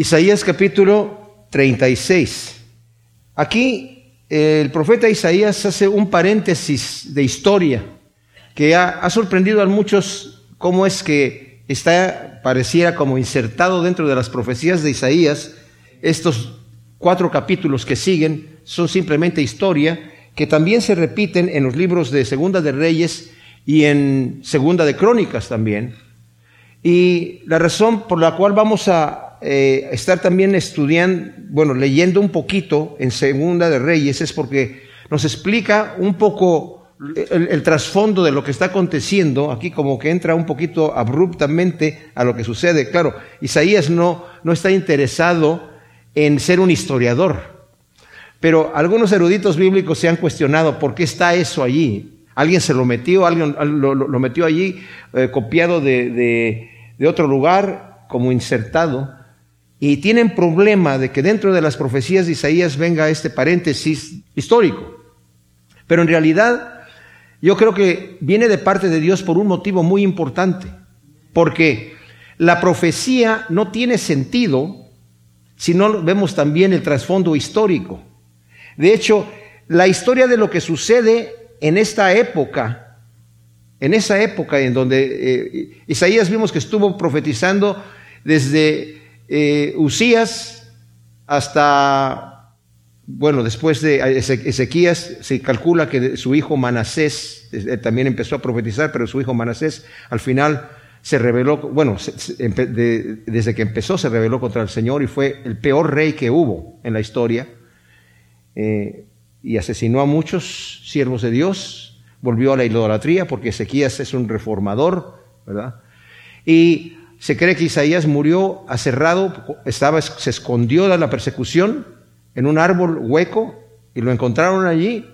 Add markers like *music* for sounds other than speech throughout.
Isaías capítulo 36. Aquí el profeta Isaías hace un paréntesis de historia que ha, sorprendido a muchos cómo es que está, pareciera como insertado dentro de las profecías de Isaías. Estos cuatro capítulos que siguen son simplemente historia que también se repiten en los libros de Segunda de Reyes y en Segunda de Crónicas también. Y la razón por la cual vamos a eh, estar también estudiando, bueno, leyendo un poquito en Segunda de Reyes es porque nos explica un poco el, trasfondo de lo que está aconteciendo, aquí como que entra un poquito abruptamente a lo que sucede. Claro, Isaías no, no está interesado en ser un historiador, pero algunos eruditos bíblicos se han cuestionado por qué está eso allí. Alguien se lo metió, alguien lo, metió allí eh, copiado de, de otro lugar, como insertado. Y tienen problema de que dentro de las profecías de Isaías venga este paréntesis histórico. Pero en realidad yo creo que viene de parte de Dios por un motivo muy importante. Porque la profecía no tiene sentido si no vemos también el trasfondo histórico. De hecho, la historia de lo que sucede en esta época, en esa época en donde eh, Isaías vimos que estuvo profetizando desde eh, Usías hasta, bueno, después de Ezequías, se calcula que su hijo Manasés eh, también empezó a profetizar, pero su hijo Manasés al final se rebeló, bueno, desde que empezó se rebeló contra el Señor y fue el peor rey que hubo en la historia. Eh, y asesinó a muchos siervos de Dios, volvió a la idolatría porque Ezequías es un reformador, ¿verdad? Y se cree que Isaías murió aserrado, estaba, se escondió de la persecución en un árbol hueco y lo encontraron allí,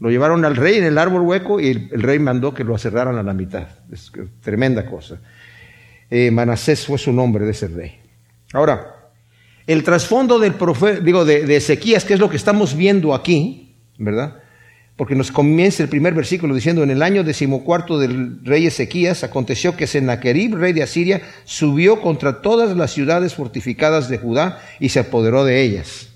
lo llevaron al rey en el árbol hueco y el, rey mandó que lo aserraran a la mitad. Es tremenda cosa. Eh, Manasés fue su nombre de ese rey. Ahora, el trasfondo del profeta, digo, de, Ezequías, que es lo que estamos viendo aquí, ¿verdad? Porque nos comienza el primer versículo diciendo, en el año decimocuarto del rey Ezequías, aconteció que Sennacherib, rey de Asiria, subió contra todas las ciudades fortificadas de Judá y se apoderó de ellas.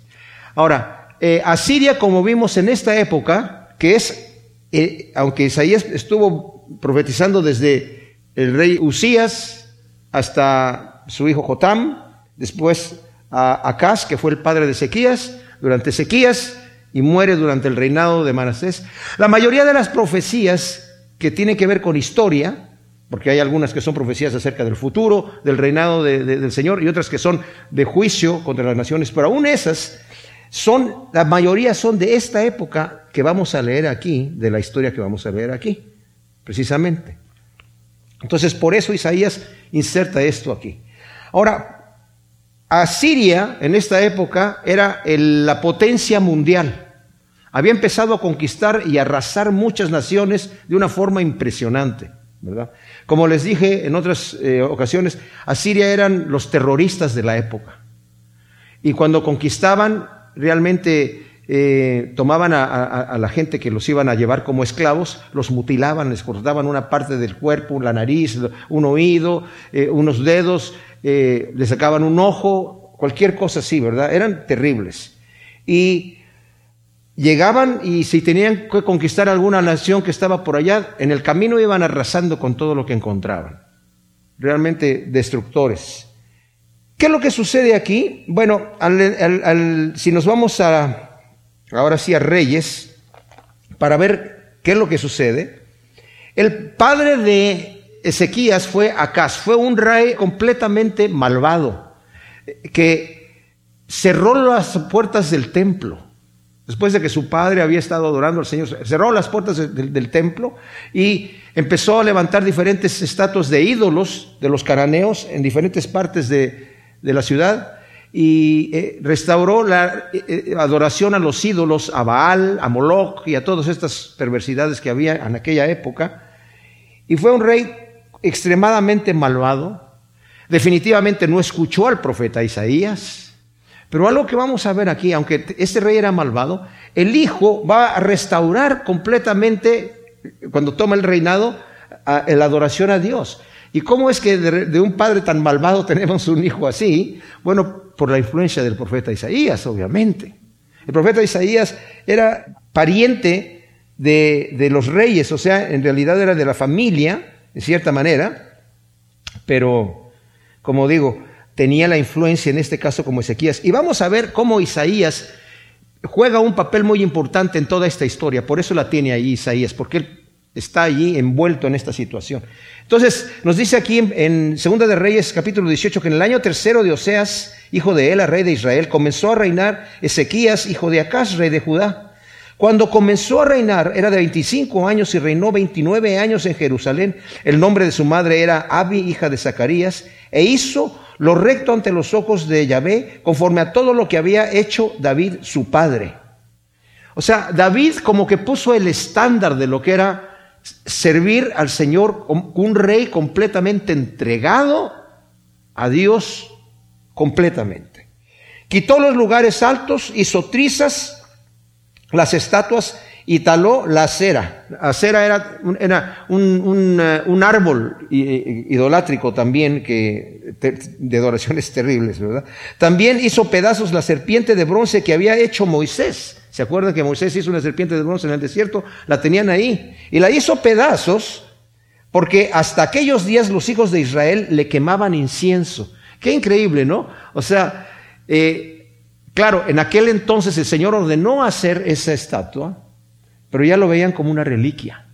Ahora, eh, Asiria, como vimos en esta época, que es, eh, aunque Isaías estuvo profetizando desde el rey Usías hasta su hijo Jotam, después a Acaz, que fue el padre de Ezequías, durante Ezequías, y muere durante el reinado de Manasés. La mayoría de las profecías que tienen que ver con historia, porque hay algunas que son profecías acerca del futuro, del reinado del Señor, y otras que son de juicio contra las naciones, pero aún esas son, la mayoría son de esta época que vamos a leer aquí, de la historia que vamos a leer aquí, precisamente. Entonces, por eso Isaías inserta esto aquí. Ahora, Asiria en esta época era la potencia mundial. Había empezado a conquistar y arrasar muchas naciones de una forma impresionante, ¿verdad? Como les dije en otras eh, ocasiones, Asiria eran los terroristas de la época. Y cuando conquistaban, realmente eh, tomaban a, la gente que los iban a llevar como esclavos, los mutilaban, les cortaban una parte del cuerpo, la nariz, un oído, eh, unos dedos, eh, le sacaban un ojo, cualquier cosa así, ¿verdad? Eran terribles. Y llegaban y si tenían que conquistar alguna nación que estaba por allá, en el camino iban arrasando con todo lo que encontraban. Realmente destructores. ¿Qué es lo que sucede aquí? Bueno, si nos vamos a, ahora sí a Reyes, para ver qué es lo que sucede, el padre de Ezequías fue Acaz, fue un rey completamente malvado, que cerró las puertas del templo. Después de que su padre había estado adorando al Señor, cerró las puertas del, templo y empezó a levantar diferentes estatuas de ídolos de los cananeos en diferentes partes de, la ciudad y eh, restauró la eh, eh, adoración a los ídolos, a Baal, a Moloch y a todas estas perversidades que había en aquella época. Y fue un rey extremadamente malvado. Definitivamente no escuchó al profeta Isaías. Pero algo que vamos a ver aquí, aunque este rey era malvado, el hijo va a restaurar completamente, cuando toma el reinado, la adoración a Dios. ¿Y cómo es que de, un padre tan malvado tenemos un hijo así? Bueno, por la influencia del profeta Isaías, obviamente. El profeta Isaías era pariente de, de los reyes, o sea, en realidad era de la familia, en cierta manera, pero, como digo, tenía la influencia en este caso como Ezequías. Y vamos a ver cómo Isaías juega un papel muy importante en toda esta historia. Por eso la tiene ahí Isaías, porque él está allí envuelto en esta situación. Entonces, nos dice aquí en, Segunda de Reyes, capítulo 18, que en el año tercero de Oseas, hijo de Ela, rey de Israel, comenzó a reinar Ezequías, hijo de Acaz, rey de Judá. Cuando comenzó a reinar, era de 25 años y reinó 29 años en Jerusalén. El nombre de su madre era Abi, hija de Zacarías, e hizo lo recto ante los ojos de Yahvé, conforme a todo lo que había hecho David su padre. O sea, David como que puso el estándar de lo que era servir al Señor, un rey completamente entregado a Dios completamente. Quitó los lugares altos, hizo trizas, las estatuas y taló la acera. Acera era, era un, un, árbol idolátrico también que, de adoraciones *laughs* terribles, ¿verdad? También hizo pedazos la serpiente de bronce que había hecho Moisés. ¿Se acuerdan que Moisés hizo una serpiente de bronce en el desierto? La tenían ahí. Y la hizo pedazos porque hasta aquellos días los hijos de Israel le quemaban incienso. Qué increíble, ¿no? O sea, eh, claro, en aquel entonces el Señor ordenó hacer esa estatua pero ya lo veían como una reliquia.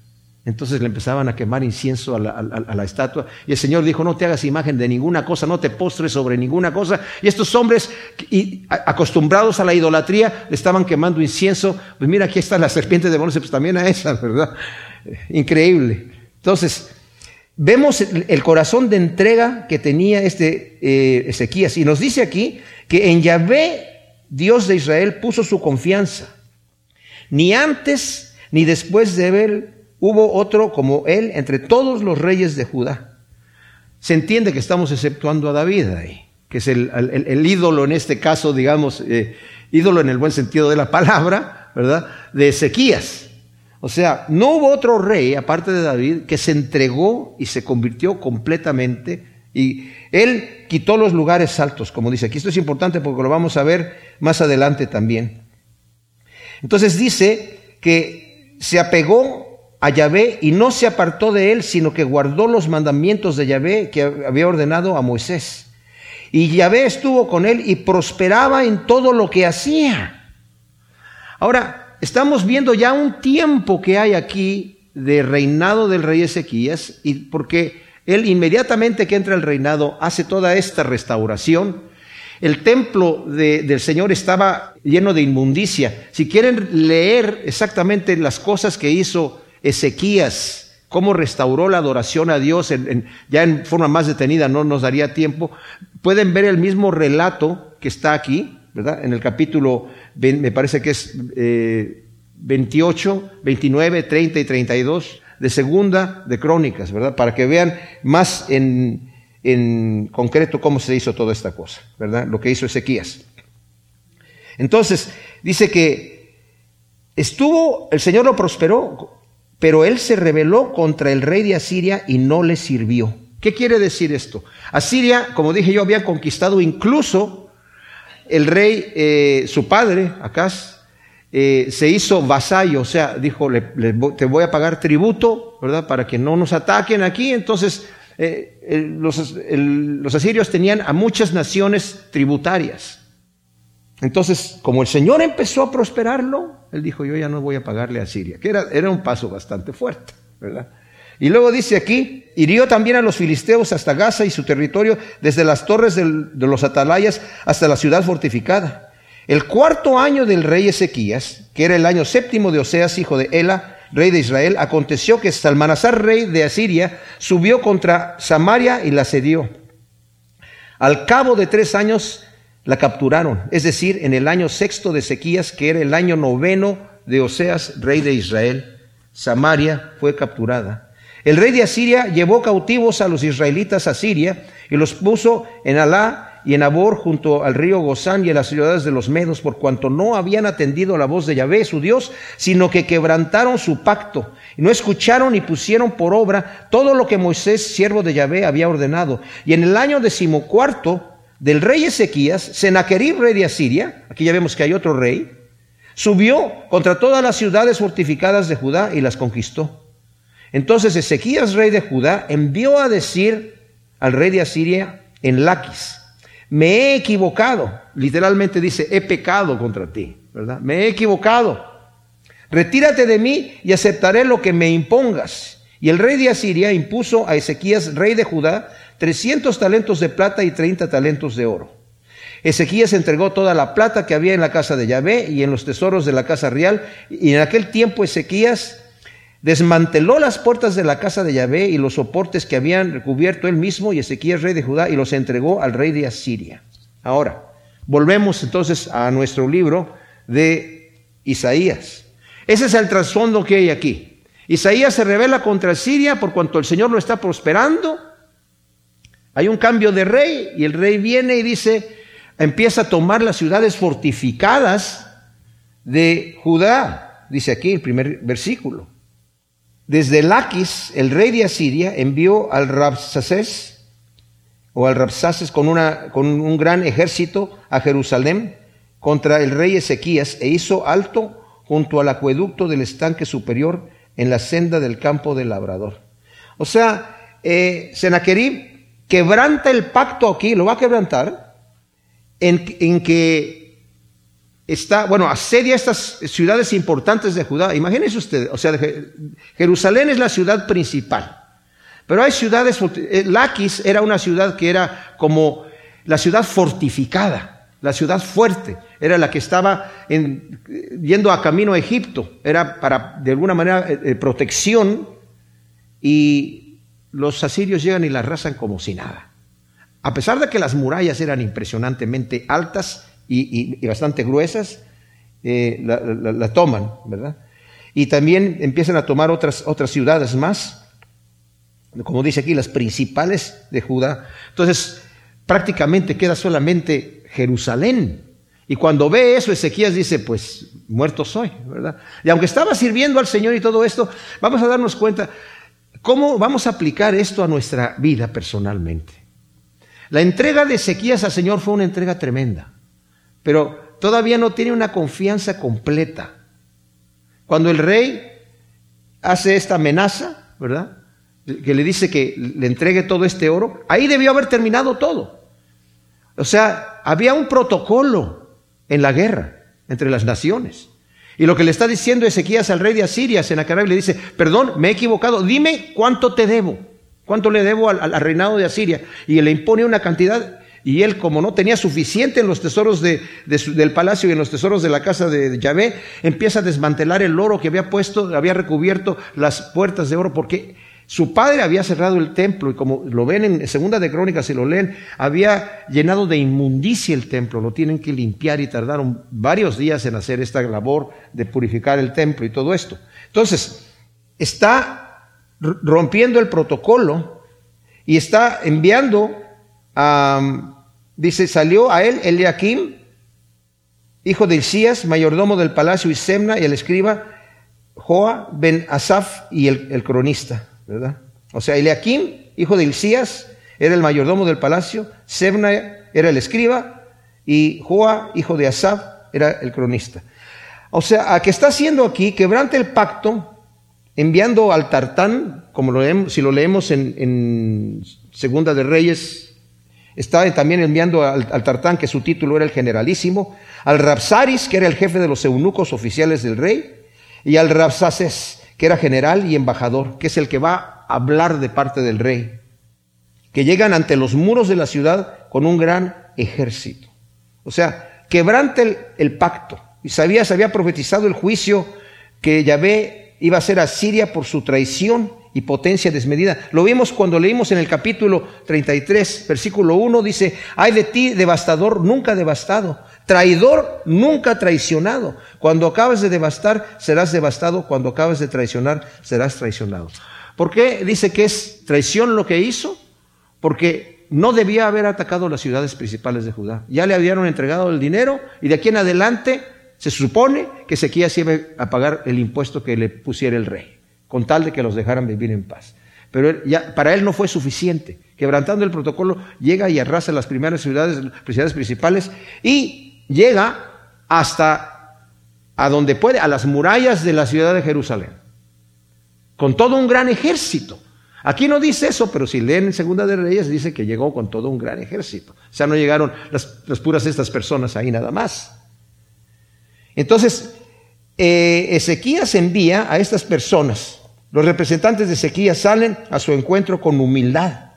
Entonces le empezaban a quemar incienso a la, estatua. Y el Señor dijo, no te hagas imagen de ninguna cosa, no te postres sobre ninguna cosa. Y estos hombres, acostumbrados a la idolatría, le estaban quemando incienso. Pues mira, aquí está la serpiente de bronce, pues también a esa, ¿verdad? Increíble. Entonces, vemos el, corazón de entrega que tenía este eh, Ezequías. Y nos dice aquí que en Yahvé, Dios de Israel, puso su confianza. Ni antes ni después de él hubo otro como él entre todos los reyes de Judá. Se entiende que estamos exceptuando a David ahí, que es el, ídolo en este caso, digamos, eh, ídolo en el buen sentido de la palabra, ¿verdad? De Ezequías. O sea, no hubo otro rey, aparte de David, que se entregó y se convirtió completamente y él quitó los lugares altos, como dice aquí. Esto es importante porque lo vamos a ver más adelante también. Entonces dice que se apegó a Yahvé y no se apartó de él, sino que guardó los mandamientos de Yahvé que había ordenado a Moisés. Y Yahvé estuvo con él y prosperaba en todo lo que hacía. Ahora, estamos viendo ya un tiempo que hay aquí de reinado del rey Ezequías, y porque él inmediatamente que entra el reinado hace toda esta restauración, el templo del Señor estaba lleno de inmundicia. Si quieren leer exactamente las cosas que hizo Ezequías, cómo restauró la adoración a Dios, ya en forma más detenida, no nos daría tiempo, pueden ver el mismo relato que está aquí, ¿verdad? En el capítulo, me parece que es 28, 29, 30 y 32 de segunda de Crónicas, ¿verdad? Para que vean más en, en concreto cómo se hizo toda esta cosa, ¿verdad? Lo que hizo Ezequías. Entonces, dice que estuvo, el Señor lo prosperó, pero él se rebeló contra el rey de Asiria y no le sirvió. ¿Qué quiere decir esto? Asiria, como dije yo, había conquistado incluso el rey, eh, su padre, Acaz, eh, se hizo vasallo, o sea, dijo, te voy a pagar tributo, ¿verdad? Para que no nos ataquen aquí. Entonces, eh, los, asirios tenían a muchas naciones tributarias. Entonces, como el Señor empezó a prosperarlo, él dijo, yo ya no voy a pagarle a Siria, que era, un paso bastante fuerte, ¿verdad? Y luego dice aquí, hirió también a los filisteos hasta Gaza y su territorio, desde las torres de los atalayas hasta la ciudad fortificada. El cuarto año del rey Ezequías, que era el año séptimo de Oseas, hijo de Ela, rey de Israel, aconteció que Salmanasar, rey de Asiria, subió contra Samaria y la asedió. Al cabo de tres años la capturaron, es decir, en el año sexto de Ezequías, que era el año noveno de Oseas, rey de Israel, Samaria fue capturada. El rey de Asiria llevó cautivos a los israelitas a Siria y los puso en Alá y en Abor junto al río Gozán y en las ciudades de los Medos, por cuanto no habían atendido la voz de Yahvé, su Dios, sino que quebrantaron su pacto, y no escucharon ni pusieron por obra todo lo que Moisés, siervo de Yahvé, había ordenado. Y en el año decimocuarto del rey Ezequías, Senaquerib, rey de Asiria, aquí ya vemos que hay otro rey, subió contra todas las ciudades fortificadas de Judá y las conquistó. Entonces Ezequías, rey de Judá, envió a decir al rey de Asiria en Laquis, me he equivocado, literalmente dice, he pecado contra ti, ¿verdad? Me he equivocado. Retírate de mí y aceptaré lo que me impongas. Y el rey de Asiria impuso a Ezequías, rey de Judá, 300 talentos de plata y 30 talentos de oro. Ezequías entregó toda la plata que había en la casa de Yahvé y en los tesoros de la casa real, y en aquel tiempo Ezequías desmanteló las puertas de la casa de Yahvé y los soportes que habían recubierto él mismo y Ezequías, rey de Judá, y los entregó al rey de Asiria. Ahora, volvemos entonces a nuestro libro de Isaías. Ese es el trasfondo que hay aquí. Isaías se revela contra Siria por cuanto el Señor lo está prosperando. Hay un cambio de rey y el rey viene y dice, empieza a tomar las ciudades fortificadas de Judá. Dice aquí el primer versículo. Desde Laquis, el rey de Asiria envió al Rabsaces o al Rabsaces con, un gran ejército a Jerusalén contra el rey Ezequías e hizo alto junto al acueducto del estanque superior en la senda del campo del labrador. O sea, eh, Senaquerib quebranta el pacto aquí, lo va a quebrantar, en que está, bueno, asedia estas ciudades importantes de Judá. Imagínense usted, o sea, Jerusalén es la ciudad principal. Pero hay ciudades, eh, Laquis era una ciudad que era como la ciudad fortificada, la ciudad fuerte, era la que estaba yendo a camino a Egipto, era para, de alguna manera, eh, eh, protección, y los asirios llegan y la arrasan como si nada. A pesar de que las murallas eran impresionantemente altas, y, bastante gruesas, eh, la, toman, ¿verdad? Y también empiezan a tomar otras, otras ciudades más, como dice aquí, las principales de Judá. Entonces, prácticamente queda solamente Jerusalén. Y cuando ve eso, Ezequías dice, pues muerto soy, ¿verdad? Y aunque estaba sirviendo al Señor y todo esto, vamos a darnos cuenta cómo vamos a aplicar esto a nuestra vida personalmente. La entrega de Ezequías al Señor fue una entrega tremenda pero todavía no tiene una confianza completa. Cuando el rey hace esta amenaza, ¿verdad? Que le dice que le entregue todo este oro, ahí debió haber terminado todo. O sea, había un protocolo en la guerra entre las naciones. Y lo que le está diciendo Ezequías al rey de Asiria, Sennacherib, le dice, perdón, me he equivocado, dime cuánto te debo, cuánto le debo al, al, reinado de Asiria. Y le impone una cantidad y él, como no tenía suficiente en los tesoros del palacio y en los tesoros de la casa de Yahvé, empieza a desmantelar el oro que había puesto, había recubierto las puertas de oro, porque su padre había cerrado el templo y como lo ven en Segunda de Crónicas, si lo leen, había llenado de inmundicia el templo, lo tienen que limpiar y tardaron varios días en hacer esta labor de purificar el templo y todo esto. Entonces, está rompiendo el protocolo y está enviando dice, salió a él Eliakim, hijo de Isías, mayordomo del palacio, y Semna, y el escriba, Joa ben Asaf, y el, cronista, ¿verdad? O sea, Eliakim, hijo de Isías, era el mayordomo del palacio, Semna era el escriba, y Joa, hijo de Asaf, era el cronista. O sea, a que está haciendo aquí, quebrante el pacto, enviando al Tartán, como lo si lo leemos en, en Segunda de Reyes estaba también enviando al, Tartán, que su título era el generalísimo, al Rapsaris, que era el jefe de los eunucos oficiales del rey, y al Rapsaces, que era general y embajador, que es el que va a hablar de parte del rey, que llegan ante los muros de la ciudad con un gran ejército. O sea, quebrante el, pacto. Isaías había profetizado el juicio que Yahvé iba a hacer a Siria por su traición y potencia desmedida. Lo vimos cuando leímos en el capítulo 33, versículo 1, dice, hay de ti devastador, nunca devastado, traidor, nunca traicionado. Cuando acabes de devastar, serás devastado, cuando acabes de traicionar, serás traicionado. ¿Por qué dice que es traición lo que hizo? Porque no debía haber atacado las ciudades principales de Judá. Ya le habían entregado el dinero y de aquí en adelante se supone que Ezequías iba a pagar el impuesto que le pusiera el rey con tal de que los dejaran vivir en paz. Pero para él no fue suficiente. Quebrantando el protocolo, llega y arrasa las primeras ciudades, ciudades principales y llega hasta a donde puede, a las murallas de la ciudad de Jerusalén, con todo un gran ejército. Aquí no dice eso, pero si leen en Segunda de Reyes dice que llegó con todo un gran ejército. O sea, no llegaron las, las puras estas personas ahí nada más. Entonces, eh, Ezequías envía a estas personas. Los representantes de Ezequías salen a su encuentro con humildad.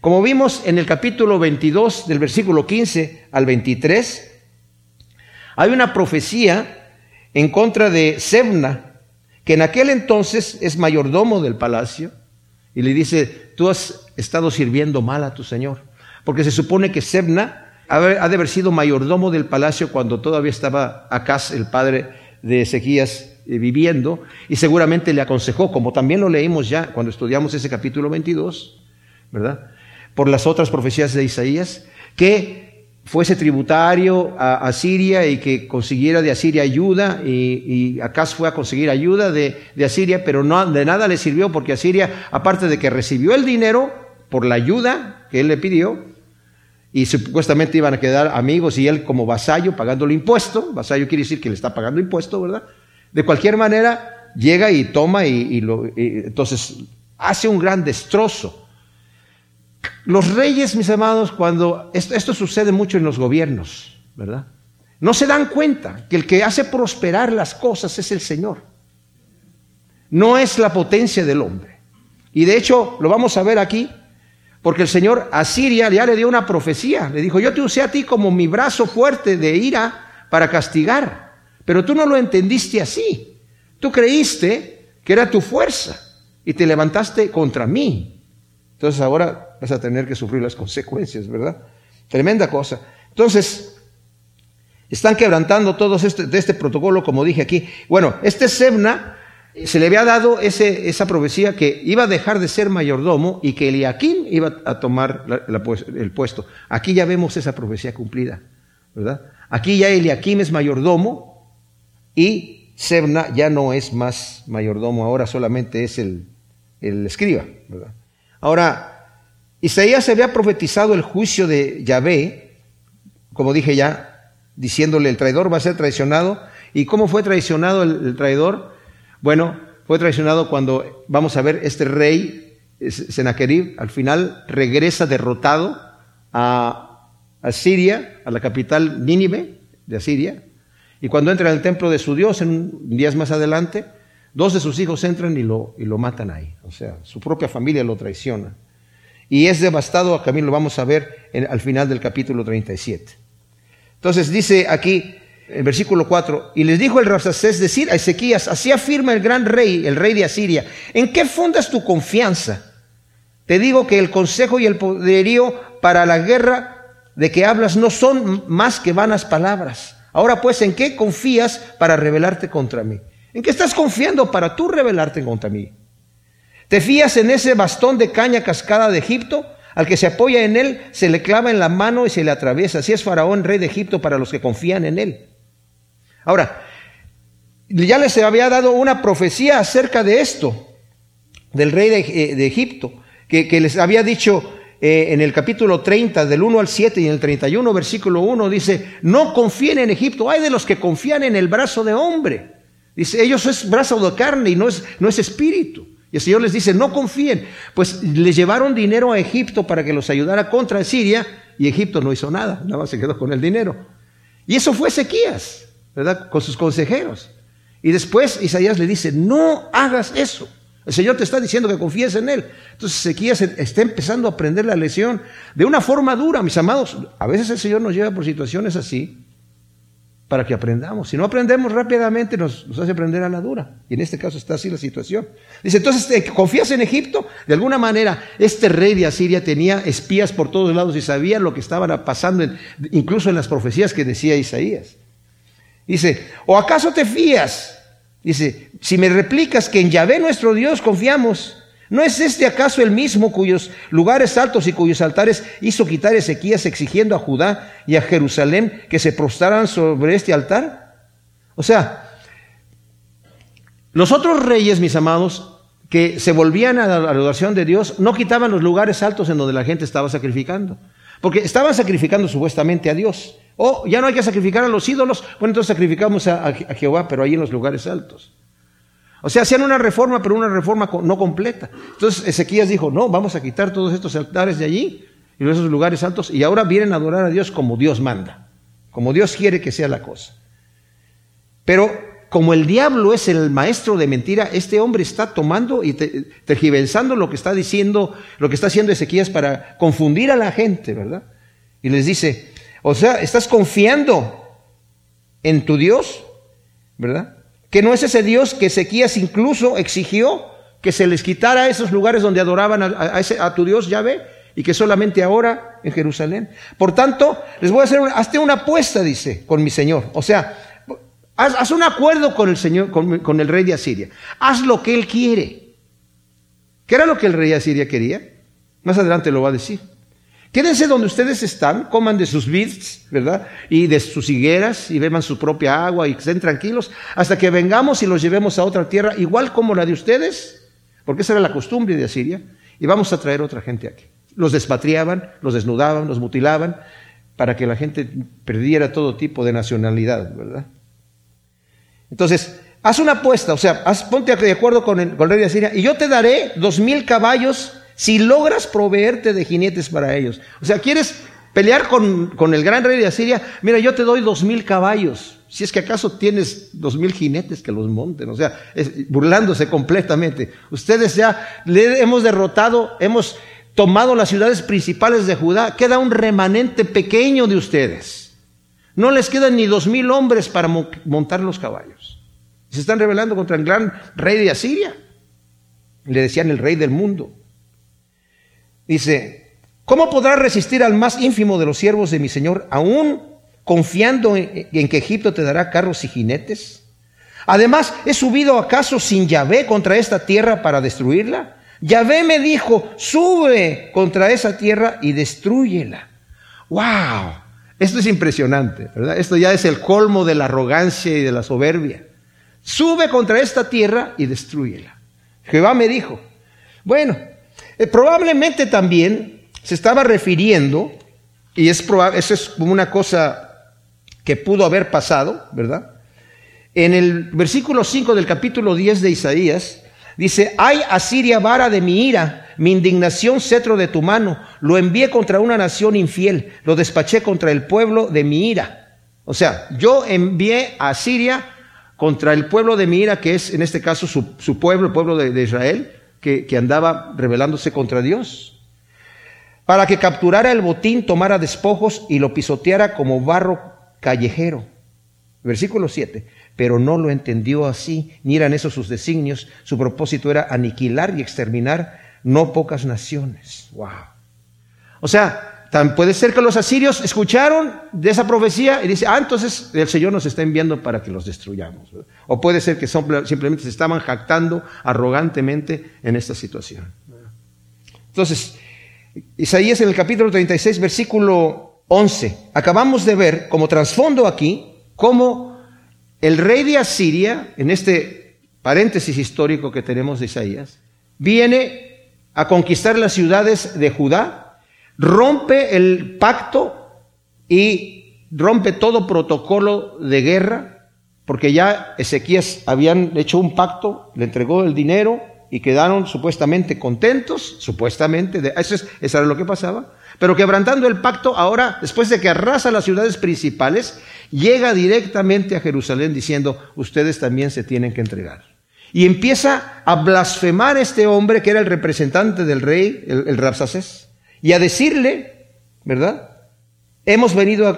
Como vimos en el capítulo 22 del versículo 15 al 23, hay una profecía en contra de Sebna, que en aquel entonces es mayordomo del palacio, y le dice, tú has estado sirviendo mal a tu Señor, porque se supone que Sebna ha de haber sido mayordomo del palacio cuando todavía estaba Acaz, el padre de Ezequías, eh, viviendo, y seguramente le aconsejó, como también lo leímos ya cuando estudiamos ese capítulo 22, ¿verdad? Por las otras profecías de Isaías, que fuese tributario a, Siria y que consiguiera de Asiria ayuda, y, y fue a conseguir ayuda de, de Asiria, pero de nada le sirvió porque Asiria, aparte de que recibió el dinero por la ayuda que él le pidió, y supuestamente iban a quedar amigos y él como vasallo pagándole impuesto, vasallo quiere decir que le está pagando impuesto, ¿verdad? De cualquier manera, llega y toma y, lo, entonces hace un gran destrozo. Los reyes, mis amados, cuando esto, sucede mucho en los gobiernos, ¿verdad? No se dan cuenta que el que hace prosperar las cosas es el Señor. No es la potencia del hombre. Y de hecho, lo vamos a ver aquí, porque el Señor a Siria ya le dio una profecía. Le dijo, yo te usé a ti como mi brazo fuerte de ira para castigar, pero tú no lo entendiste así. Tú creíste que era tu fuerza y te levantaste contra mí. Entonces ahora vas a tener que sufrir las consecuencias, ¿verdad? Tremenda cosa. Entonces, están quebrantando todo este, este protocolo, como dije aquí. Bueno, este Sebna se le había dado ese, esa profecía que iba a dejar de ser mayordomo y que Eliakim iba a tomar el puesto. Aquí ya vemos esa profecía cumplida, ¿verdad? Aquí ya Eliakim es mayordomo y Sebna ya no es más mayordomo, ahora solamente es el, el escriba, ¿verdad? Ahora, Isaías se había profetizado el juicio de Yahvé, como dije ya, diciéndole el traidor va a ser traicionado. ¿Y cómo fue traicionado el, traidor? Bueno, fue traicionado cuando, vamos a ver, este rey, Senaquerib, al final regresa derrotado a, a Siria, a la capital Nínive de Asiria, y cuando entra en el templo de su Dios, en días más adelante, dos de sus hijos entran y lo, y lo matan ahí. O sea, su propia familia lo traiciona y es devastado, también lo vamos a ver al final del capítulo 37. Entonces dice aquí, en versículo 4, y les dijo el Rasacés decir a Ezequías, así afirma el gran rey, el rey de Asiria, ¿en qué fundas tu confianza? Te digo que el consejo y el poderío para la guerra de que hablas no son más que vanas palabras. Ahora pues, ¿en qué confías para rebelarte contra mí? ¿En qué estás confiando para tú rebelarte contra mí? ¿Te fías en ese bastón de caña cascada de Egipto? Al que se apoya en él, se le clava en la mano y se le atraviesa. Así es Faraón, rey de Egipto, para los que confían en él. Ahora, ya les había dado una profecía acerca de esto, del rey de, eh, Egipto, que, les había dicho eh, en el capítulo 30, del 1 al 7 y en el 31, versículo 1, dice, no confíen en Egipto, hay de los que confían en el brazo de hombre. Dice, ellos es brazo de carne y no es, no es espíritu. Y el Señor les dice, no confíen. Pues les llevaron dinero a Egipto para que los ayudara contra Siria y Egipto no hizo nada, nada más se quedó con el dinero. Y eso fue Ezequías, ¿verdad? Con sus consejeros. Y después Isaías le dice, no hagas eso. El Señor te está diciendo que confíes en Él. Entonces Ezequías está empezando a aprender la lección de una forma dura, mis amados. A veces el Señor nos lleva por situaciones así para que aprendamos. Si no aprendemos rápidamente, nos, hace aprender a la dura. Y en este caso está así la situación. Dice, entonces, ¿confías en Egipto? De alguna manera, este rey de Asiria tenía espías por todos lados y sabía lo que estaba pasando, incluso en las profecías que decía Isaías. Dice, ¿o acaso te fías? Dice, si me replicas que en Yahvé nuestro Dios confiamos, ¿No es este acaso el mismo cuyos lugares altos y cuyos altares hizo quitar Ezequías exigiendo a Judá y a Jerusalén que se prostraran sobre este altar? O sea, los otros reyes, mis amados, que se volvían a la adoración de Dios, no quitaban los lugares altos en donde la gente estaba sacrificando. Porque estaban sacrificando supuestamente a Dios. O ya no hay que sacrificar a los ídolos, bueno, entonces sacrificamos a, Jehová, pero ahí en los lugares altos. O sea, hacían una reforma, pero una reforma no completa. Entonces Ezequías dijo, no, vamos a quitar todos estos altares de allí y esos lugares altos, y ahora vienen a adorar a Dios como Dios manda, como Dios quiere que sea la cosa. Pero como el diablo es el maestro de mentira, este hombre está tomando y tergiversando lo que está diciendo, lo que está haciendo Ezequías para confundir a la gente, ¿verdad? Y les dice, o sea, estás confiando en tu Dios, ¿verdad? Que no es ese Dios que Ezequías incluso exigió que se les quitara esos lugares donde adoraban a, ese, tu Dios Yahvé y que solamente ahora en Jerusalén. Por tanto, les voy a hacer, hazte una apuesta, dice, con mi Señor. O sea, Haz, un acuerdo con el Señor, con, el rey de Asiria. Haz lo que él quiere. ¿Qué era lo que el rey de Asiria quería? Más adelante lo va a decir. Quédense donde ustedes están, coman de sus vids, ¿verdad? Y de sus higueras y beban su propia agua y estén tranquilos hasta que vengamos y los llevemos a otra tierra igual como la de ustedes, porque esa era la costumbre de Asiria, y vamos a traer otra gente aquí. Los despatriaban, los desnudaban, los mutilaban, para que la gente perdiera todo tipo de nacionalidad, ¿verdad? Entonces, haz una apuesta, o sea, ponte de acuerdo con el, rey de Asiria y yo te daré dos mil caballos si logras proveerte de jinetes para ellos. O sea, ¿quieres pelear con, el gran rey de Asiria? Mira, yo te doy dos mil caballos. Si es que acaso tienes dos mil jinetes que los monten, o sea, burlándose completamente. Ustedes ya hemos derrotado, hemos tomado las ciudades principales de Judá, queda un remanente pequeño de ustedes. No les quedan ni dos mil hombres para montar los caballos. Se están rebelando contra el gran rey de Asiria. Le decían el rey del mundo. Dice, ¿cómo podrá resistir al más ínfimo de los siervos de mi Señor, aún confiando en, que Egipto te dará carros y jinetes? Además, ¿he subido acaso sin Yahvé contra esta tierra para destruirla? Yahvé me dijo, sube contra esa tierra y destruyela. ¡Wow! Esto es impresionante, ¿verdad? Esto ya es el colmo de la arrogancia y de la soberbia. Sube contra esta tierra y destruyela. Jehová me dijo. Bueno, eh, probablemente también se estaba refiriendo, y es probable, eso es como una cosa que pudo haber pasado, ¿verdad? En el versículo 5 del capítulo 10 de Isaías, dice, hay Asiria vara de mi ira mi indignación cetro de tu mano, lo envié contra una nación infiel, lo despaché contra el pueblo de mi ira. O sea, yo envié a Siria contra el pueblo de mi ira, que es en este caso su, pueblo, el pueblo de, Israel, que, que andaba rebelándose contra Dios, para que capturara el botín, tomara despojos y lo pisoteara como barro callejero. Versículo 7 pero no lo entendió así, ni eran esos sus designios. Su propósito era aniquilar y exterminar no pocas naciones. Wow. O sea, tan puede ser que los asirios escucharon de esa profecía y dicen, ah, entonces el Señor nos está enviando para que los destruyamos. O puede ser que simplemente se estaban jactando arrogantemente en esta situación. Entonces, Isaías en el capítulo 36, versículo 11, acabamos de ver como trasfondo aquí cómo el rey de Asiria, en este paréntesis histórico que tenemos de Isaías, viene a conquistar las ciudades de Judá, rompe el pacto y rompe todo protocolo de guerra, porque ya Ezequías habían hecho un pacto, le entregó el dinero y quedaron supuestamente contentos, supuestamente, eso, es, eso era lo que pasaba, pero quebrantando el pacto, ahora, después de que arrasa las ciudades principales, llega directamente a Jerusalén diciendo, ustedes también se tienen que entregar. Y empieza a blasfemar a este hombre que era el representante del rey, el, el y a decirle, ¿verdad? Hemos venido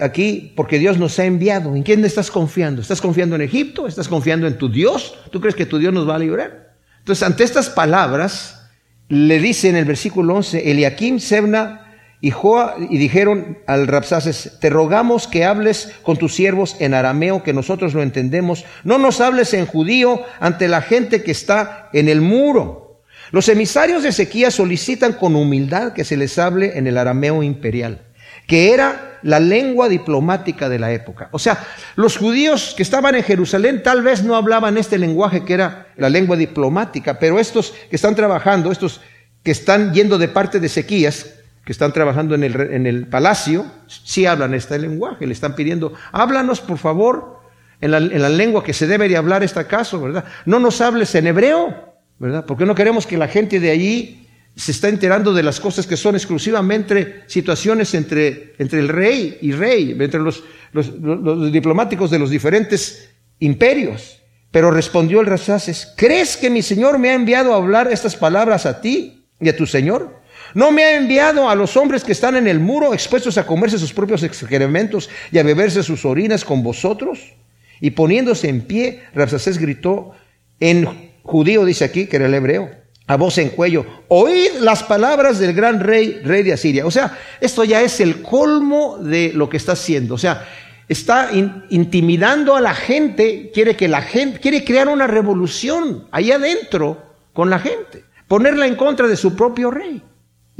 aquí porque Dios nos ha enviado. ¿En quién estás confiando? ¿Estás confiando en Egipto? ¿Estás confiando en tu Dios? ¿Tú crees que tu Dios nos va a librar? Entonces, ante estas palabras, le dice en el versículo 11, Eliakim, Sebna y Joa, y dijeron al Rapsaces, te rogamos que hables con tus siervos en arameo, que nosotros lo entendemos. No nos hables en judío ante la gente que está en el muro. Los emisarios de Ezequías solicitan con humildad que se les hable en el arameo imperial, que era la lengua diplomática de la época. O sea, los judíos que estaban en Jerusalén tal vez no hablaban este lenguaje que era la lengua diplomática, pero estos que están trabajando, estos que están yendo de parte de Ezequías, que están trabajando en el, en el palacio, sí hablan este lenguaje, le están pidiendo, háblanos por favor en la, en la lengua que se debe de hablar este caso, ¿verdad? No nos hables en hebreo, ¿verdad? Porque no queremos que la gente de allí se está enterando de las cosas que son exclusivamente situaciones entre, entre el rey y rey, entre los, los, diplomáticos de los diferentes imperios. Pero respondió el Razaces, ¿crees que mi Señor me ha enviado a hablar estas palabras a ti y a tu Señor? ¿No me ha enviado a los hombres que están en el muro expuestos a comerse sus propios excrementos y a beberse sus orinas con vosotros? Y poniéndose en pie, Rapsacés gritó en judío, dice aquí, que era el hebreo, a voz en cuello, oíd las palabras del gran rey, rey de Asiria. O sea, esto ya es el colmo de lo que está haciendo. O sea, está intimidando a la gente, quiere que la gente, quiere crear una revolución ahí adentro con la gente, ponerla en contra de su propio rey.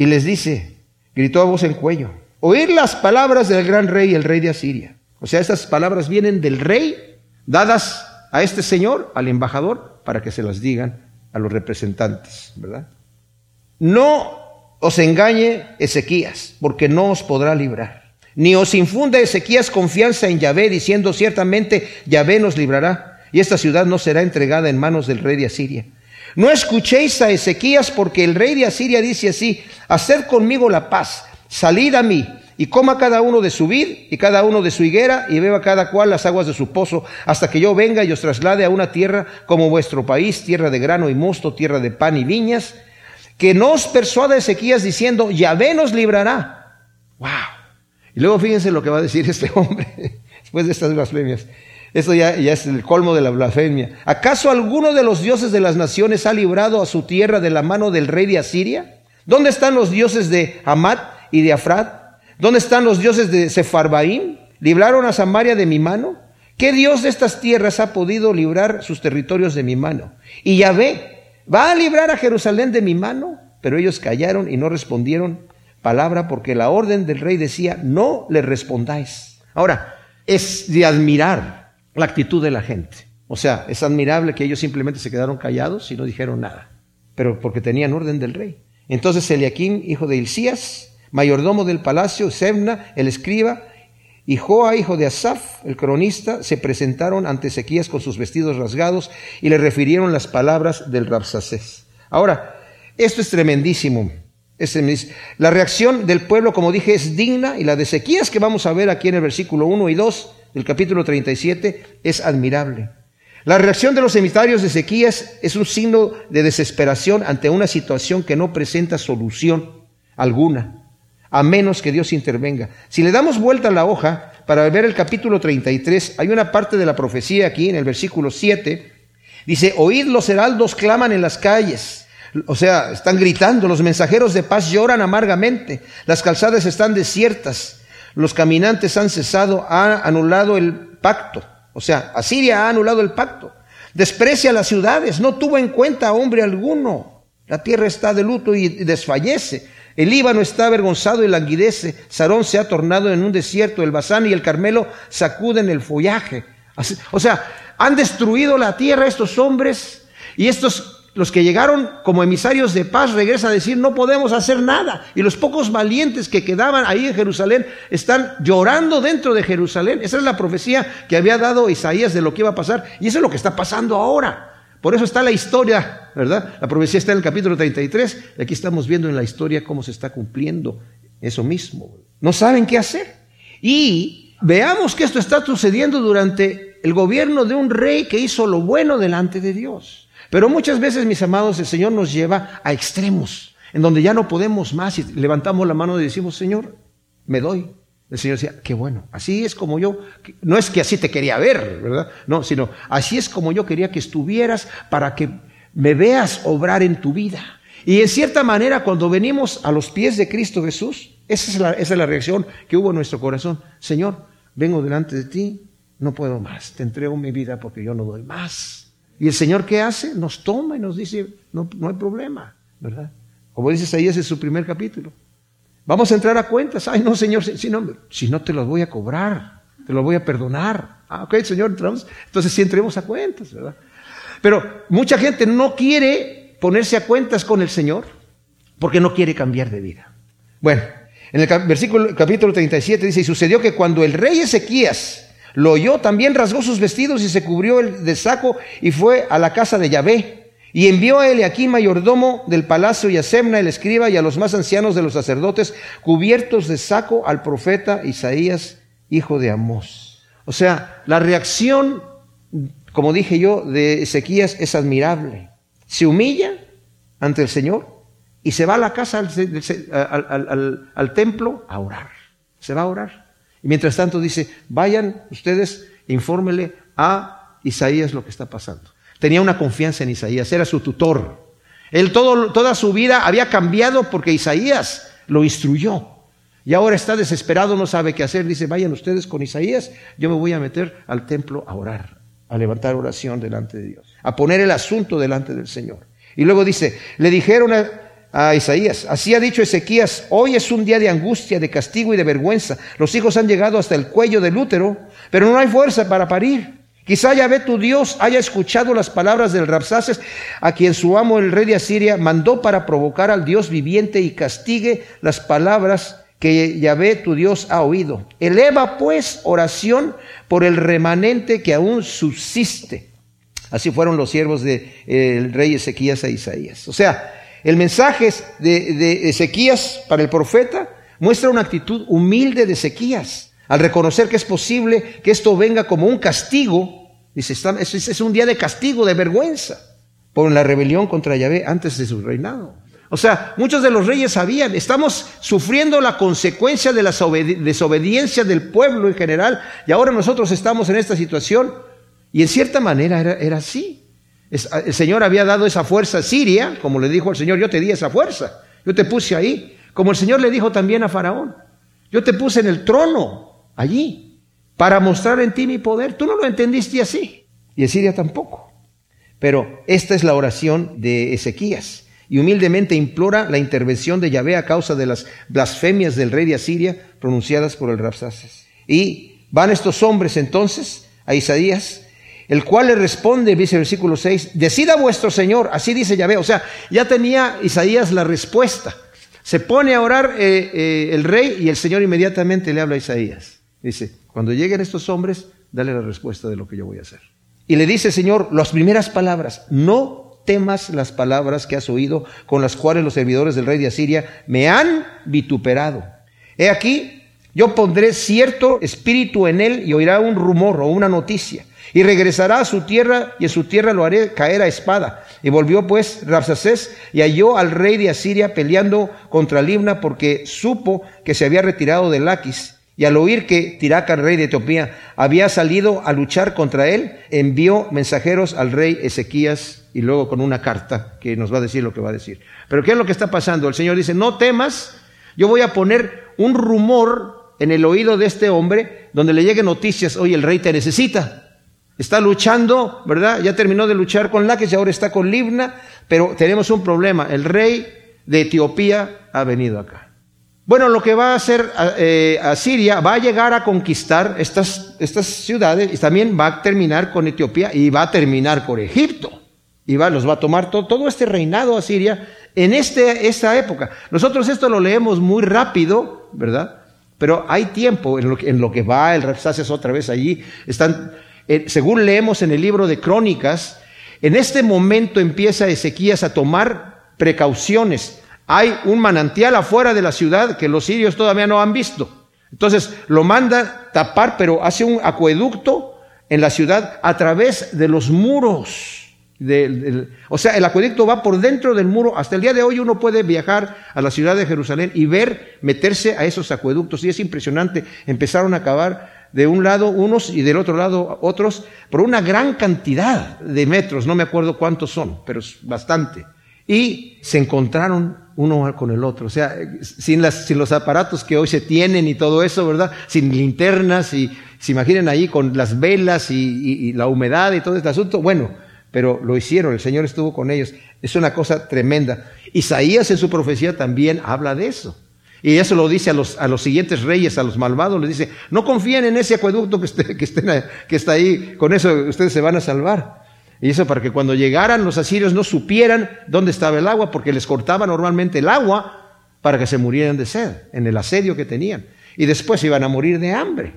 Y les dice, gritó a voz en cuello, oír las palabras del gran rey, el rey de Asiria. O sea, estas palabras vienen del rey, dadas a este señor, al embajador, para que se las digan a los representantes, ¿verdad? No os engañe Ezequías, porque no os podrá librar. Ni os infunda Ezequías confianza en Yahvé, diciendo ciertamente Yahvé nos librará, y esta ciudad no será entregada en manos del rey de Asiria. No escuchéis a Ezequías, porque el rey de Asiria dice así, haced conmigo la paz, salid a mí, y coma cada uno de su vid y cada uno de su higuera y beba cada cual las aguas de su pozo hasta que yo venga y os traslade a una tierra como vuestro país, tierra de grano y mosto, tierra de pan y viñas, que no os persuada Ezequías diciendo, Yahvé nos librará. Wow. Y luego fíjense lo que va a decir este hombre *laughs* después de estas blasfemias. Esto ya, es el colmo de la blasfemia. ¿Acaso alguno de los dioses de las naciones ha librado a su tierra de la mano del rey de Asiria? ¿Dónde están los dioses de Amat y de Afrad? ¿Dónde están los dioses de Sefarbaim? ¿Libraron a Samaria de mi mano? ¿Qué Dios de estas tierras ha podido librar sus territorios de mi mano? Y Yahvé, ¿va a librar a Jerusalén de mi mano? Pero ellos callaron y no respondieron palabra porque la orden del rey decía, no le respondáis. Ahora, es de admirar la actitud de la gente. O sea, es admirable que ellos simplemente se quedaron callados y no dijeron nada, pero porque tenían orden del rey. Entonces Eliakim, hijo de Hilcías, mayordomo del palacio, Sebna, el escriba, y Joa, hijo de Asaf, el cronista, se presentaron ante Ezequías con sus vestidos rasgados y le refirieron las palabras del Rabsacés. Ahora, esto es tremendísimo. La reacción del pueblo, como dije, es digna y la de Ezequías que vamos a ver aquí en el versículo 1 y 2 del capítulo 37 es admirable. La reacción de los emisarios de Ezequías es un signo de desesperación ante una situación que no presenta solución alguna a menos que Dios intervenga. Si le damos vuelta a la hoja para ver el capítulo 33, hay una parte de la profecía aquí en el versículo 7. Dice, oíd los heraldos claman en las calles. O sea, están gritando, los mensajeros de paz lloran amargamente, las calzadas están desiertas, los caminantes han cesado, han anulado el pacto. O sea, Asiria ha anulado el pacto. Desprecia las ciudades, no tuvo en cuenta a hombre alguno. La tierra está de luto y desfallece. El Líbano está avergonzado y languidece. Sarón se ha tornado en un desierto. El Bazán y el Carmelo sacuden el follaje. o sea, han destruido la tierra estos hombres y estos, los que llegaron como emisarios de paz, regresan a decir, no podemos hacer nada. Y los pocos valientes que quedaban ahí en Jerusalén están llorando dentro de Jerusalén. Esa es la profecía que había dado Isaías de lo que iba a pasar. Y eso es lo que está pasando ahora. Por eso está la historia, ¿verdad? La profecía está en el capítulo 33 y aquí estamos viendo en la historia cómo se está cumpliendo eso mismo. No saben qué hacer. Y veamos que esto está sucediendo durante el gobierno de un rey que hizo lo bueno delante de Dios. Pero muchas veces, mis amados, el Señor nos lleva a extremos, en donde ya no podemos más y levantamos la mano y decimos, Señor, me doy, el Señor decía, qué bueno, así es como yo, no es que así te quería ver, ¿verdad? No, sino así es como yo quería que estuvieras para que me veas obrar en tu vida. Y en cierta manera, cuando venimos a los pies de Cristo Jesús, esa es la, esa es la reacción que hubo en nuestro corazón. Señor, vengo delante de ti, no puedo más, te entrego mi vida porque yo no doy más. Y el Señor, ¿qué hace? Nos toma y nos dice, no, no hay problema, ¿verdad? Como dice Isaías en su primer capítulo. Vamos a entrar a cuentas. Ay, no, Señor, si, no, si no te los voy a cobrar, te los voy a perdonar. Ah, ok, Señor, entramos. entonces sí entremos a cuentas, ¿verdad? Pero mucha gente no quiere ponerse a cuentas con el Señor porque no quiere cambiar de vida. Bueno, en el versículo capítulo 37 dice, y sucedió que cuando el rey Ezequías lo oyó, también rasgó sus vestidos y se cubrió de saco y fue a la casa de Yahvé. Y envió a Eliaquí, mayordomo del palacio, y a Semna, el escriba, y a los más ancianos de los sacerdotes, cubiertos de saco al profeta Isaías, hijo de Amós. O sea, la reacción, como dije yo, de Ezequías es admirable. Se humilla ante el Señor y se va a la casa, al templo, a orar. Se va a orar. Y mientras tanto dice, vayan ustedes, infórmele a Isaías lo que está pasando. Tenía una confianza en Isaías, era su tutor. Él toda su vida había cambiado porque Isaías lo instruyó. Y ahora está desesperado, no sabe qué hacer. Dice, vayan ustedes con Isaías, yo me voy a meter al templo a orar, a levantar oración delante de Dios, a poner el asunto delante del Señor. Y luego dice, le dijeron a, a Isaías. Así ha dicho Ezequías, hoy es un día de angustia, de castigo y de vergüenza. Los hijos han llegado hasta el cuello del útero, pero no hay fuerza para parir. Quizá Yahvé tu Dios haya escuchado las palabras del Rapsaces, a quien su amo el rey de Asiria mandó para provocar al Dios viviente y castigue las palabras que Yahvé tu Dios ha oído. Eleva pues oración por el remanente que aún subsiste. Así fueron los siervos del de, rey Ezequías a Isaías. O sea, el mensaje de, Ezequías para el profeta muestra una actitud humilde de Ezequías al reconocer que es posible que esto venga como un castigo. Dice, es un día de castigo, de vergüenza, por la rebelión contra Yahvé antes de su reinado. O sea, muchos de los reyes sabían, estamos sufriendo la consecuencia de la desobediencia del pueblo en general y ahora nosotros estamos en esta situación y en cierta manera era, era así. El Señor había dado esa fuerza a Siria, como le dijo al Señor, yo te di esa fuerza, yo te puse ahí, como el Señor le dijo también a Faraón, yo te puse en el trono allí para mostrar en ti mi poder. Tú no lo entendiste así, y Siria tampoco. Pero esta es la oración de Ezequías, y humildemente implora la intervención de Yahvé a causa de las blasfemias del rey de Asiria pronunciadas por el Rapsaces. Y van estos hombres entonces a Isaías, el cual le responde, dice el versículo 6, decida vuestro Señor, así dice Yahvé. O sea, ya tenía Isaías la respuesta. Se pone a orar eh, eh, el rey y el Señor inmediatamente le habla a Isaías. Dice, cuando lleguen estos hombres, dale la respuesta de lo que yo voy a hacer. Y le dice, Señor, las primeras palabras, no temas las palabras que has oído, con las cuales los servidores del rey de Asiria me han vituperado. He aquí, yo pondré cierto espíritu en él y oirá un rumor o una noticia y regresará a su tierra, y en su tierra lo haré caer a espada. Y volvió pues Rapsacés y halló al rey de Asiria peleando contra Libna, porque supo que se había retirado de Laquis. Y al oír que Tiraca, rey de Etiopía, había salido a luchar contra él, envió mensajeros al rey Ezequías y luego con una carta que nos va a decir lo que va a decir. Pero ¿qué es lo que está pasando? El Señor dice, no temas, yo voy a poner un rumor en el oído de este hombre donde le lleguen noticias, oye, el rey te necesita. Está luchando, ¿verdad? Ya terminó de luchar con Laques y ahora está con Libna, pero tenemos un problema. El rey de Etiopía ha venido acá. Bueno, lo que va a hacer eh, a Siria va a llegar a conquistar estas, estas ciudades y también va a terminar con Etiopía y va a terminar con Egipto. Y va, los va a tomar todo, todo este reinado a Siria en este, esta época. Nosotros esto lo leemos muy rápido, ¿verdad? Pero hay tiempo en lo que, en lo que va el Rapsaces otra vez allí. Están eh, según leemos en el libro de Crónicas, en este momento empieza Ezequías a tomar precauciones. Hay un manantial afuera de la ciudad que los sirios todavía no han visto. Entonces lo manda tapar, pero hace un acueducto en la ciudad a través de los muros. o sea, el acueducto va por dentro del muro. Hasta el día de hoy uno puede viajar a la ciudad de Jerusalén y ver, meterse a esos acueductos. Y es impresionante. Empezaron a cavar de un lado unos y del otro lado otros, por una gran cantidad de metros, no me acuerdo cuántos son, pero es bastante. Y se encontraron uno con el otro, o sea, sin, las, sin los aparatos que hoy se tienen y todo eso, ¿verdad? Sin linternas y se imaginen ahí con las velas y, y la humedad y todo este asunto, bueno, pero lo hicieron, el Señor estuvo con ellos. Es una cosa tremenda. Isaías en su profecía también habla de eso. Y eso lo dice a los, a los siguientes reyes, a los malvados, les dice, no confíen en ese acueducto que, esté, que, estén, que está ahí, con eso ustedes se van a salvar. Y eso para que cuando llegaran los asirios no supieran dónde estaba el agua, porque les cortaba normalmente el agua para que se murieran de sed, en el asedio que tenían. Y después iban a morir de hambre.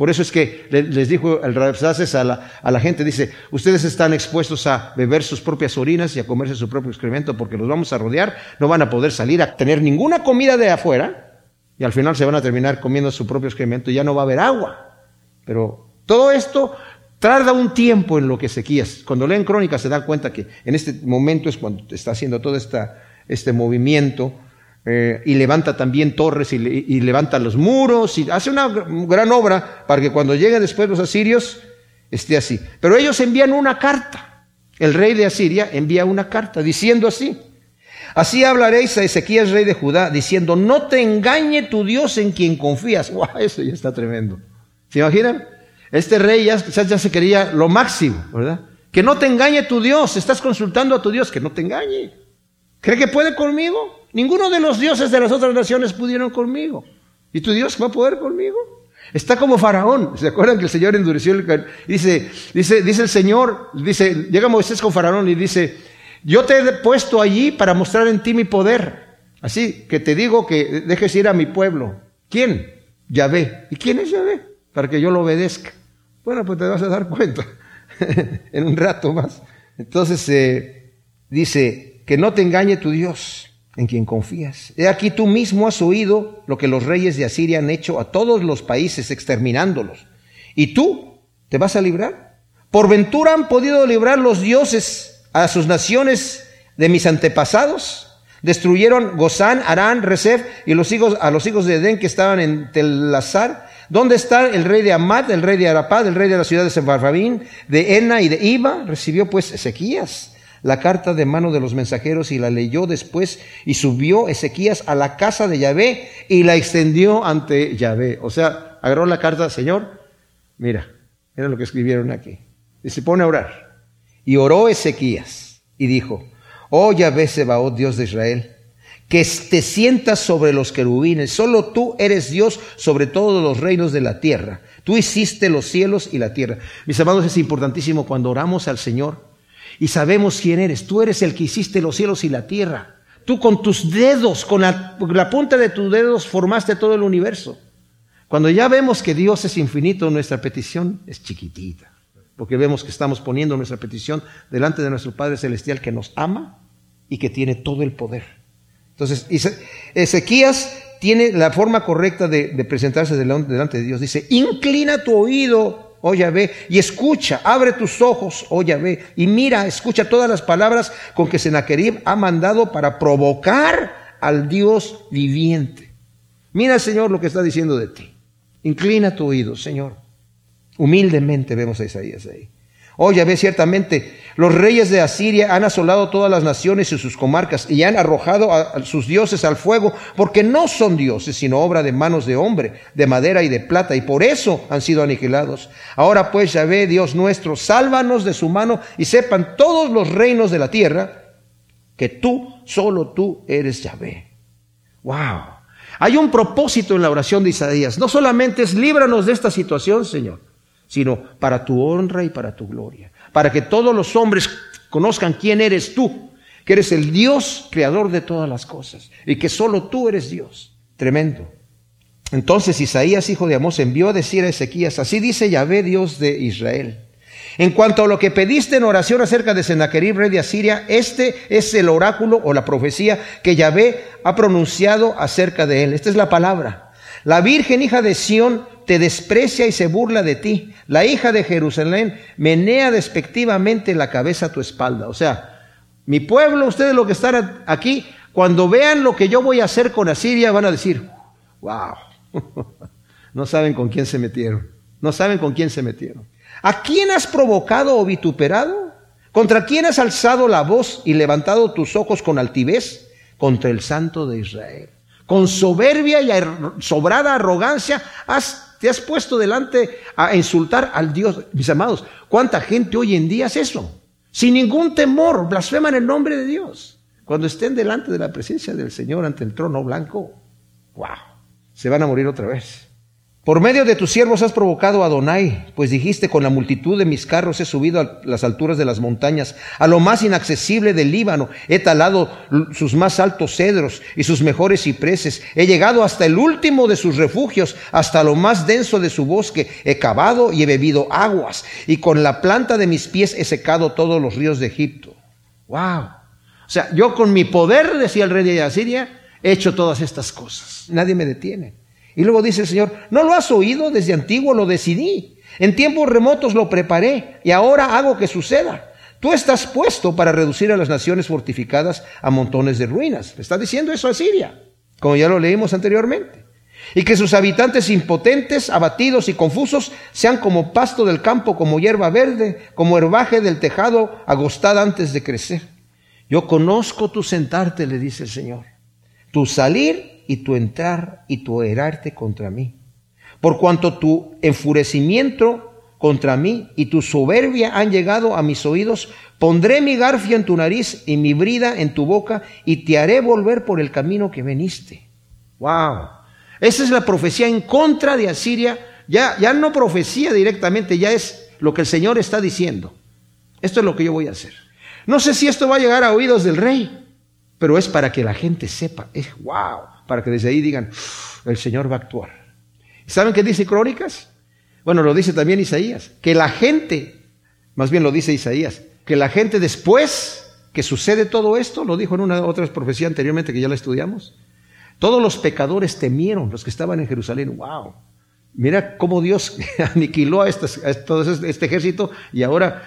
Por eso es que les dijo el Rabsaces a la, a la gente, dice, ustedes están expuestos a beber sus propias orinas y a comerse su propio excremento porque los vamos a rodear, no van a poder salir a tener ninguna comida de afuera y al final se van a terminar comiendo su propio excremento y ya no va a haber agua. Pero todo esto tarda un tiempo en lo que Ezequías, cuando leen crónicas se dan cuenta que en este momento es cuando está haciendo todo este movimiento eh, y levanta también torres y, levanta los muros y hace una gran obra para que cuando lleguen después los asirios esté así. Pero ellos envían una carta. El rey de Asiria envía una carta diciendo así. Así hablaréis a Ezequías, rey de Judá, diciendo, no te engañe tu Dios en quien confías. *laughs* ¡Wow! Eso ya está tremendo. ¿Se imaginan? Este rey ya, ya se quería lo máximo, ¿verdad? Que no te engañe tu Dios. Estás consultando a tu Dios, que no te engañe. ¿Cree que puede conmigo? Ninguno de los dioses de las otras naciones pudieron conmigo. ¿Y tu Dios va a poder conmigo? Está como Faraón. ¿Se acuerdan que el Señor endureció el dice, dice, dice el Señor, dice, llega Moisés con Faraón y dice, yo te he puesto allí para mostrar en ti mi poder. Así que te digo que dejes ir a mi pueblo. ¿Quién? Yahvé. ¿Y quién es Yahvé? Para que yo lo obedezca. Bueno, pues te vas a dar cuenta *laughs* en un rato más. Entonces eh, dice, que no te engañe tu Dios en quien confías. He aquí tú mismo has oído lo que los reyes de Asiria han hecho a todos los países, exterminándolos. ¿Y tú te vas a librar? ¿Por ventura han podido librar los dioses a sus naciones de mis antepasados? Destruyeron Gozán, Arán, Resef y los hijos, a los hijos de Edén que estaban en Telazar. ¿Dónde está el rey de Amad, el rey de Arapad, el rey de la ciudad de Sefarfabín, de Ena y de Iba? Recibió pues Ezequías la carta de mano de los mensajeros y la leyó después y subió Ezequías a la casa de Yahvé y la extendió ante Yahvé. O sea, agarró la carta, Señor, mira, mira lo que escribieron aquí. Y se pone a orar. Y oró Ezequías y dijo, oh Yahvé Sebaot, Dios de Israel, que te sientas sobre los querubines, solo tú eres Dios sobre todos los reinos de la tierra. Tú hiciste los cielos y la tierra. Mis amados, es importantísimo cuando oramos al Señor y sabemos quién eres. Tú eres el que hiciste los cielos y la tierra. Tú con tus dedos, con la, punta de tus dedos formaste todo el universo. Cuando ya vemos que Dios es infinito, nuestra petición es chiquitita, porque vemos que estamos poniendo nuestra petición delante de nuestro Padre Celestial que nos ama y que tiene todo el poder. Entonces, Ezequías tiene la forma correcta de, de presentarse delante de Dios. Dice, inclina tu oído oh Yahvé, y escucha, abre tus ojos, oh Yahvé, y mira, escucha todas las palabras con que Sennacherib ha mandado para provocar al Dios viviente. Mira, Señor, lo que está diciendo de ti. Inclina tu oído, Señor. Humildemente vemos a Isaías ahí. Oh ve ciertamente, los reyes de Asiria han asolado todas las naciones y sus comarcas y han arrojado a sus dioses al fuego, porque no son dioses, sino obra de manos de hombre, de madera y de plata, y por eso han sido aniquilados. Ahora pues, Yahvé, Dios nuestro, sálvanos de su mano y sepan todos los reinos de la tierra que tú, solo tú eres Yahvé. Wow. Hay un propósito en la oración de Isaías. No solamente es líbranos de esta situación, Señor sino para tu honra y para tu gloria, para que todos los hombres conozcan quién eres tú, que eres el Dios creador de todas las cosas y que solo tú eres Dios. Tremendo. Entonces Isaías, hijo de Amós, envió a decir a Ezequías, así dice Yahvé, Dios de Israel. En cuanto a lo que pediste en oración acerca de Sennacherib, rey de Asiria, este es el oráculo o la profecía que Yahvé ha pronunciado acerca de él. Esta es la palabra. La Virgen hija de Sión te desprecia y se burla de ti. La hija de Jerusalén menea despectivamente la cabeza a tu espalda. O sea, mi pueblo, ustedes lo que están aquí, cuando vean lo que yo voy a hacer con Asiria, van a decir, wow, *laughs* no saben con quién se metieron. No saben con quién se metieron. ¿A quién has provocado o vituperado? ¿Contra quién has alzado la voz y levantado tus ojos con altivez? Contra el Santo de Israel. Con soberbia y sobrada arrogancia has te has puesto delante a insultar al Dios. Mis amados, ¿cuánta gente hoy en día hace eso? Sin ningún temor, blasfeman el nombre de Dios. Cuando estén delante de la presencia del Señor ante el trono blanco, Wow, se van a morir otra vez. Por medio de tus siervos has provocado a Adonai, pues dijiste, con la multitud de mis carros he subido a las alturas de las montañas, a lo más inaccesible del Líbano, he talado sus más altos cedros y sus mejores cipreses, he llegado hasta el último de sus refugios, hasta lo más denso de su bosque, he cavado y he bebido aguas, y con la planta de mis pies he secado todos los ríos de Egipto. Wow. O sea, yo con mi poder, decía el rey de Asiria, he hecho todas estas cosas. Nadie me detiene. Y luego dice el Señor, ¿no lo has oído? Desde antiguo lo decidí. En tiempos remotos lo preparé y ahora hago que suceda. Tú estás puesto para reducir a las naciones fortificadas a montones de ruinas. Le está diciendo eso a Siria, como ya lo leímos anteriormente. Y que sus habitantes impotentes, abatidos y confusos sean como pasto del campo, como hierba verde, como herbaje del tejado agostada antes de crecer. Yo conozco tu sentarte, le dice el Señor, tu salir y tu entrar y tu herarte contra mí. Por cuanto tu enfurecimiento contra mí y tu soberbia han llegado a mis oídos, pondré mi garfio en tu nariz y mi brida en tu boca y te haré volver por el camino que veniste. Wow. Esa es la profecía en contra de Asiria. Ya, ya no profecía directamente, ya es lo que el Señor está diciendo. Esto es lo que yo voy a hacer. No sé si esto va a llegar a oídos del rey, pero es para que la gente sepa. Es wow para que desde ahí digan, el Señor va a actuar. ¿Saben qué dice Crónicas? Bueno, lo dice también Isaías, que la gente, más bien lo dice Isaías, que la gente después que sucede todo esto, lo dijo en una otra profecía anteriormente que ya la estudiamos, todos los pecadores temieron, los que estaban en Jerusalén, wow, Mira cómo Dios *laughs* aniquiló a, todo este ejército y ahora,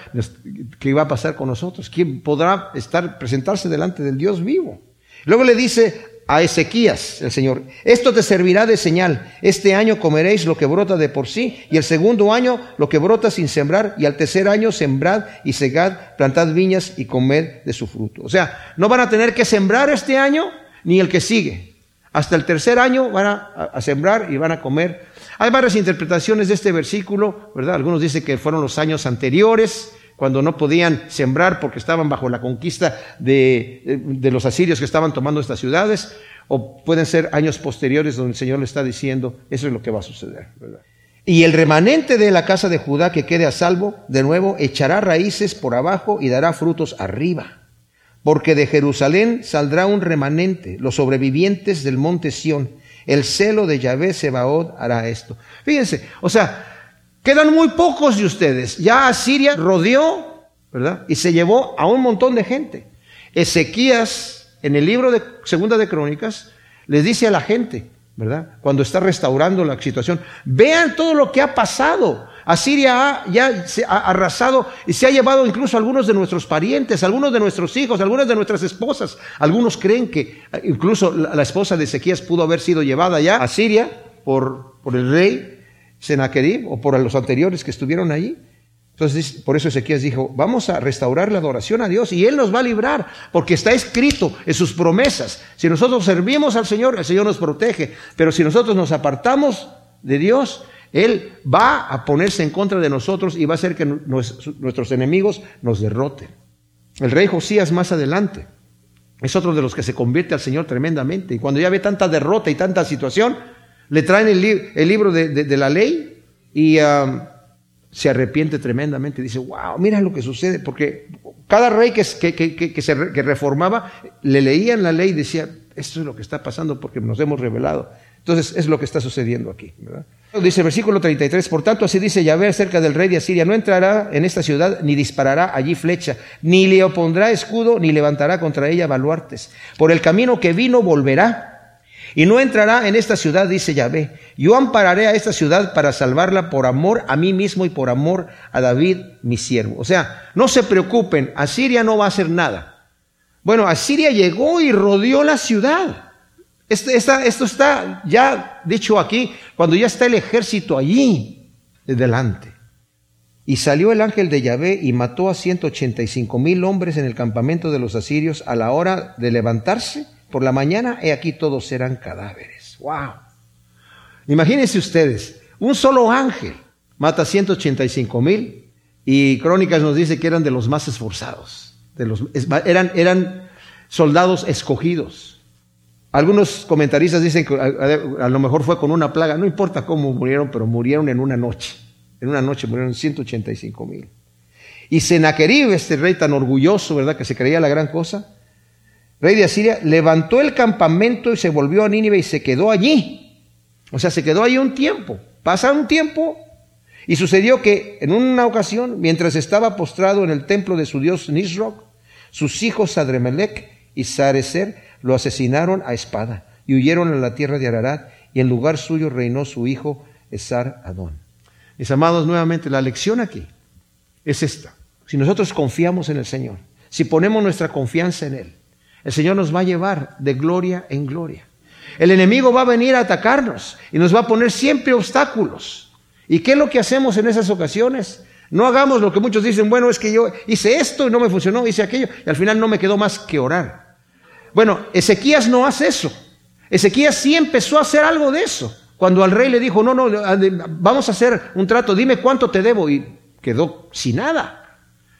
¿qué va a pasar con nosotros? ¿Quién podrá estar, presentarse delante del Dios vivo? Luego le dice a Ezequías, el Señor, esto te servirá de señal. Este año comeréis lo que brota de por sí, y el segundo año lo que brota sin sembrar, y al tercer año sembrad y segad, plantad viñas y comed de su fruto. O sea, no van a tener que sembrar este año ni el que sigue. Hasta el tercer año van a, a sembrar y van a comer. Hay varias interpretaciones de este versículo, ¿verdad? Algunos dicen que fueron los años anteriores, cuando no podían sembrar porque estaban bajo la conquista de, los asirios que estaban tomando estas ciudades, o pueden ser años posteriores donde el Señor le está diciendo, eso es lo que va a suceder. Y el remanente de la casa de Judá que quede a salvo, de nuevo, echará raíces por abajo y dará frutos arriba. Porque de Jerusalén saldrá un remanente, los sobrevivientes del monte Sión. El celo de Yahvé Sebaod hará esto. Fíjense, o sea, Quedan muy pocos de ustedes. Ya Asiria rodeó, ¿verdad? Y se llevó a un montón de gente. Ezequías, en el libro de Segunda de Crónicas, les dice a la gente, ¿verdad? Cuando está restaurando la situación, vean todo lo que ha pasado. Asiria ya se ha arrasado y se ha llevado incluso algunos de nuestros parientes, algunos de nuestros hijos, algunas de nuestras esposas. Algunos creen que incluso la, esposa de Ezequías pudo haber sido llevada ya a Siria por, por el rey Senaquerib o por los anteriores que estuvieron allí. Entonces, por eso Ezequías dijo, vamos a restaurar la adoración a Dios y Él nos va a librar, porque está escrito en sus promesas. Si nosotros servimos al Señor, el Señor nos protege, pero si nosotros nos apartamos de Dios, Él va a ponerse en contra de nosotros y va a hacer que nuestros enemigos nos derroten. El rey Josías más adelante es otro de los que se convierte al Señor tremendamente y cuando ya ve tanta derrota y tanta situación, le traen el, libro de, la ley y se arrepiente tremendamente. Dice, wow, mira lo que sucede, porque cada rey que, se, reformaba le leían la ley y decía, esto es lo que está pasando porque nos hemos revelado. Entonces es lo que está sucediendo aquí. Dice el versículo 33, por tanto así dice Yahvé acerca del rey de Asiria, no entrará en esta ciudad ni disparará allí flecha, ni le opondrá escudo, ni levantará contra ella baluartes. Por el camino que vino volverá y no entrará en esta ciudad, dice Yahvé. Yo ampararé a esta ciudad para salvarla por amor a mí mismo y por amor a David, mi siervo. O sea, no se preocupen, Asiria no va a hacer nada. Bueno, Asiria llegó y rodeó la ciudad. Este, esto está ya dicho aquí, cuando ya está el ejército allí, delante. Y salió el ángel de Yahvé y mató a ciento ochenta y cinco mil hombres en el campamento de los asirios a la hora de levantarse por la mañana, he aquí todos serán cadáveres. ¡Wow! Imagínense ustedes, un solo ángel mata 185 mil y Crónicas nos dice que eran de los más esforzados, de los, eran, eran soldados escogidos. Algunos comentaristas dicen que a, lo mejor fue con una plaga, no importa cómo murieron, pero murieron en una noche. En una noche murieron 185 mil. Y Senaquerib, este rey tan orgulloso, ¿verdad? Que se creía la gran cosa, rey de Asiria, levantó el campamento y se volvió a Nínive y se quedó allí. O sea, se quedó allí un tiempo. Pasa un tiempo y sucedió que en una ocasión, mientras estaba postrado en el templo de su dios Nisroch, sus hijos Adremelech y Sarecer lo asesinaron a espada y huyeron a la tierra de Ararat y en lugar suyo reinó su hijo Esar Adón. Mis amados, nuevamente la lección aquí es esta. Si nosotros confiamos en el Señor, si ponemos nuestra confianza en Él, el Señor nos va a llevar de gloria en gloria. El enemigo va a venir a atacarnos y nos va a poner siempre obstáculos. ¿Y qué es lo que hacemos en esas ocasiones? No hagamos lo que muchos dicen, bueno, es que yo hice esto y no me funcionó, hice aquello, y al final no me quedó más que orar. Bueno, Ezequías no hace eso. Ezequías sí empezó a hacer algo de eso. Cuando al rey le dijo, no, no, vamos a hacer un trato, dime cuánto te debo, y quedó sin nada.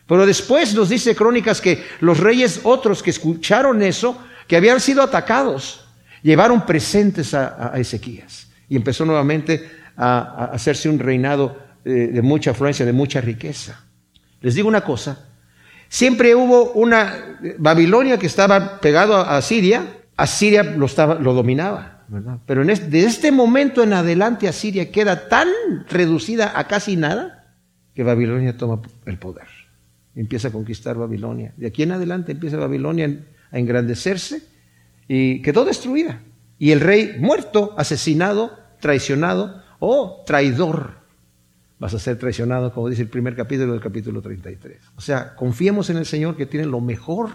Pero después nos dice Crónicas que los reyes otros que escucharon eso, que habían sido atacados, llevaron presentes a, Ezequías. Y empezó nuevamente a, hacerse un reinado eh, de mucha afluencia, de mucha riqueza. Les digo una cosa, siempre hubo una Babilonia que estaba pegado a, Siria, Asiria lo, estaba, lo dominaba. Pero en de este momento en adelante Asiria queda tan reducida a casi nada que Babilonia toma el poder empieza a conquistar Babilonia. De aquí en adelante empieza Babilonia a engrandecerse y quedó destruida. Y el rey muerto, asesinado, traicionado o traidor. Vas a ser traicionado, como dice el primer capítulo del capítulo 33. O sea, confiemos en el Señor que tiene lo mejor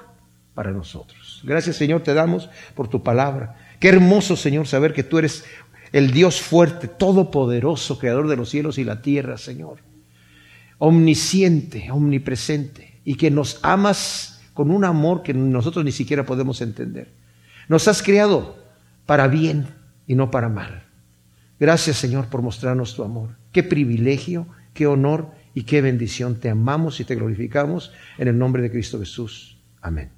para nosotros. Gracias Señor te damos por tu palabra. Qué hermoso Señor saber que tú eres el Dios fuerte, todopoderoso, creador de los cielos y la tierra, Señor omnisciente, omnipresente, y que nos amas con un amor que nosotros ni siquiera podemos entender. Nos has creado para bien y no para mal. Gracias Señor por mostrarnos tu amor. Qué privilegio, qué honor y qué bendición. Te amamos y te glorificamos en el nombre de Cristo Jesús. Amén.